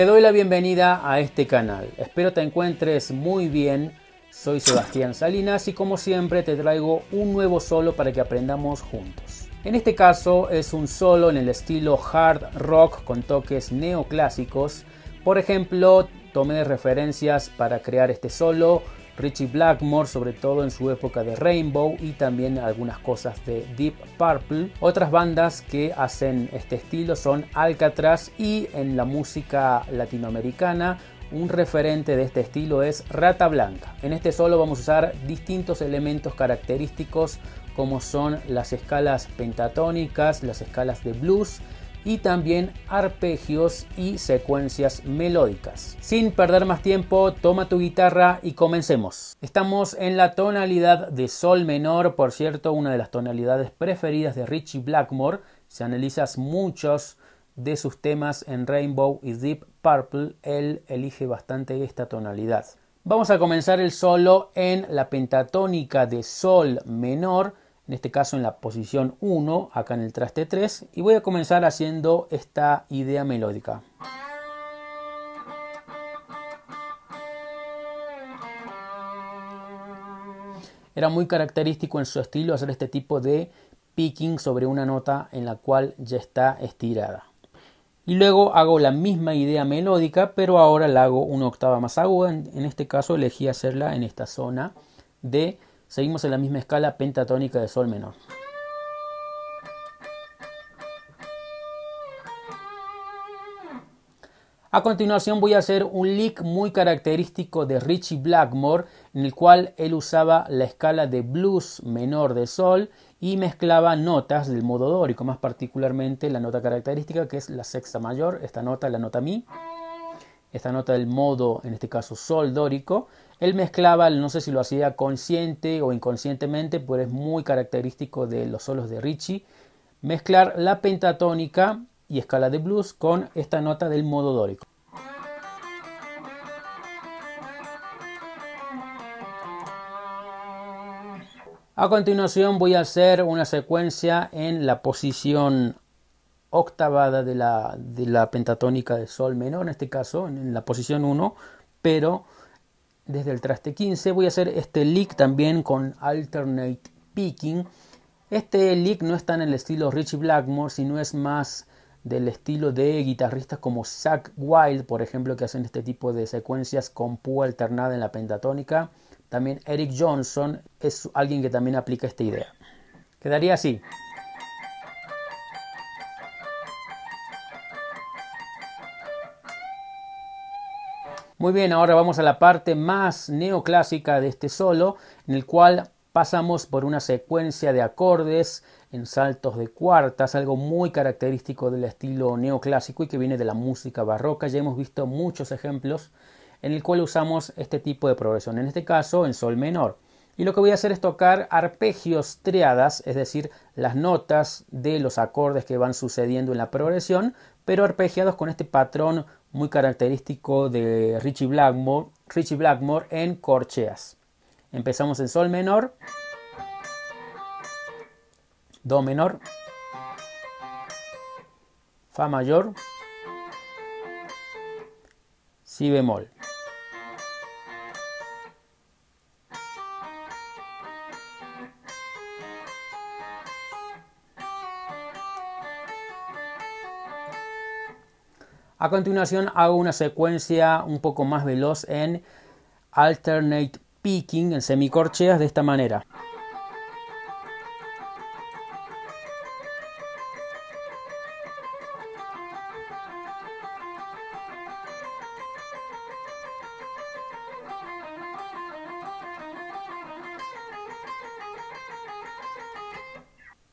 Te doy la bienvenida a este canal. Espero te encuentres muy bien. Soy Sebastián Salinas y como siempre te traigo un nuevo solo para que aprendamos juntos. En este caso es un solo en el estilo hard rock con toques neoclásicos. Por ejemplo, tomé referencias para crear este solo Richie Blackmore, sobre todo en su época de Rainbow y también algunas cosas de Deep Purple. Otras bandas que hacen este estilo son Alcatraz y en la música latinoamericana un referente de este estilo es Rata Blanca. En este solo vamos a usar distintos elementos característicos como son las escalas pentatónicas, las escalas de blues, y también arpegios y secuencias melódicas. Sin perder más tiempo, toma tu guitarra y comencemos. Estamos en la tonalidad de sol menor, por cierto, una de las tonalidades preferidas de Richie Blackmore. Si analizas muchos de sus temas en Rainbow y Deep Purple, él elige bastante esta tonalidad. Vamos a comenzar el solo en la pentatónica de sol menor en este caso en la posición 1, acá en el traste 3, y voy a comenzar haciendo esta idea melódica. Era muy característico en su estilo hacer este tipo de picking sobre una nota en la cual ya está estirada. Y luego hago la misma idea melódica, pero ahora la hago una octava más aguda. En este caso elegí hacerla en esta zona de Seguimos en la misma escala pentatónica de sol menor. A continuación voy a hacer un lick muy característico de Richie Blackmore en el cual él usaba la escala de blues menor de sol y mezclaba notas del modo dórico, más particularmente la nota característica que es la sexta mayor, esta nota la nota mi, esta nota del modo en este caso sol dórico él mezclaba, no sé si lo hacía consciente o inconscientemente, pero es muy característico de los solos de Richie, mezclar la pentatónica y escala de blues con esta nota del modo dórico. A continuación voy a hacer una secuencia en la posición octavada de la, de la pentatónica de sol menor, en este caso en la posición 1, pero desde el traste 15. Voy a hacer este lick también con alternate picking. Este lick no está en el estilo Richie Blackmore, sino es más del estilo de guitarristas como Zach Wild, por ejemplo, que hacen este tipo de secuencias con púa alternada en la pentatónica. También Eric Johnson es alguien que también aplica esta idea. Quedaría así. Muy bien, ahora vamos a la parte más neoclásica de este solo, en el cual pasamos por una secuencia de acordes en saltos de cuartas, algo muy característico del estilo neoclásico y que viene de la música barroca. Ya hemos visto muchos ejemplos en el cual usamos este tipo de progresión, en este caso en sol menor. Y lo que voy a hacer es tocar arpegios triadas, es decir, las notas de los acordes que van sucediendo en la progresión, pero arpegiados con este patrón muy característico de Richie Blackmore, Blackmore en corcheas. Empezamos en sol menor, do menor, fa mayor, si bemol. A continuación hago una secuencia un poco más veloz en alternate picking, en semicorcheas, de esta manera.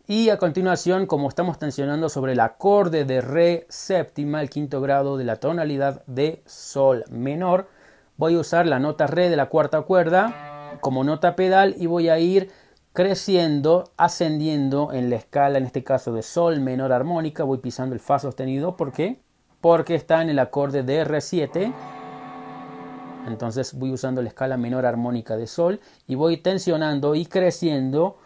Y a continuación, como estamos tensionando sobre el acorde de re séptima, el quinto grado de la tonalidad de sol menor, voy a usar la nota re de la cuarta cuerda como nota pedal y voy a ir creciendo, ascendiendo en la escala, en este caso de sol menor armónica, voy pisando el fa sostenido, ¿por qué? Porque está en el acorde de R7, entonces voy usando la escala menor armónica de sol y voy tensionando y creciendo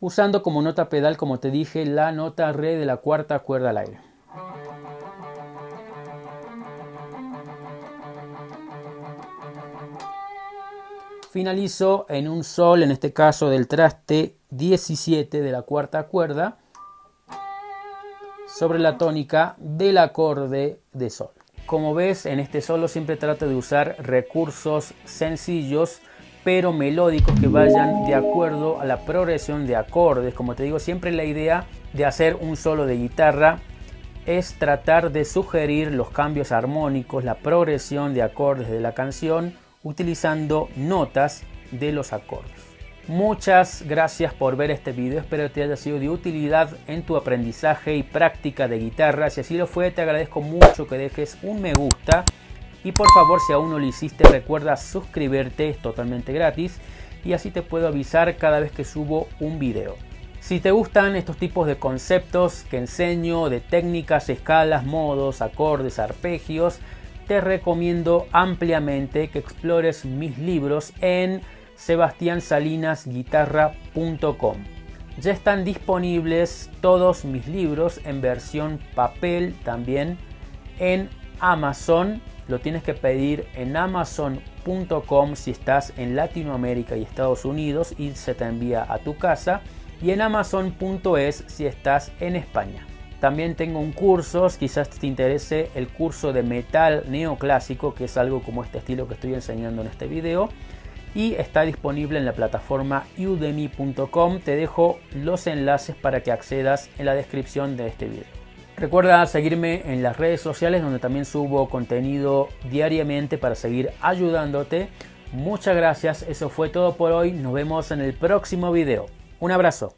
usando como nota pedal, como te dije, la nota re de la cuarta cuerda al aire. Finalizo en un sol, en este caso del traste 17 de la cuarta cuerda, sobre la tónica del acorde de sol. Como ves, en este solo siempre trato de usar recursos sencillos pero melódicos que vayan de acuerdo a la progresión de acordes. Como te digo, siempre la idea de hacer un solo de guitarra es tratar de sugerir los cambios armónicos, la progresión de acordes de la canción utilizando notas de los acordes. Muchas gracias por ver este video, espero te haya sido de utilidad en tu aprendizaje y práctica de guitarra. Si así lo fue, te agradezco mucho que dejes un me gusta y por favor, si aún no lo hiciste, recuerda suscribirte, es totalmente gratis y así te puedo avisar cada vez que subo un video. Si te gustan estos tipos de conceptos que enseño, de técnicas, escalas, modos, acordes, arpegios, te recomiendo ampliamente que explores mis libros en sebastiansalinasguitarra.com. Ya están disponibles todos mis libros en versión papel también en Amazon lo tienes que pedir en amazon.com si estás en Latinoamérica y Estados Unidos y se te envía a tu casa y en amazon.es si estás en España. También tengo un curso, quizás te interese el curso de metal neoclásico, que es algo como este estilo que estoy enseñando en este video. Y está disponible en la plataforma udemy.com. Te dejo los enlaces para que accedas en la descripción de este video. Recuerda seguirme en las redes sociales donde también subo contenido diariamente para seguir ayudándote. Muchas gracias, eso fue todo por hoy. Nos vemos en el próximo video. Un abrazo.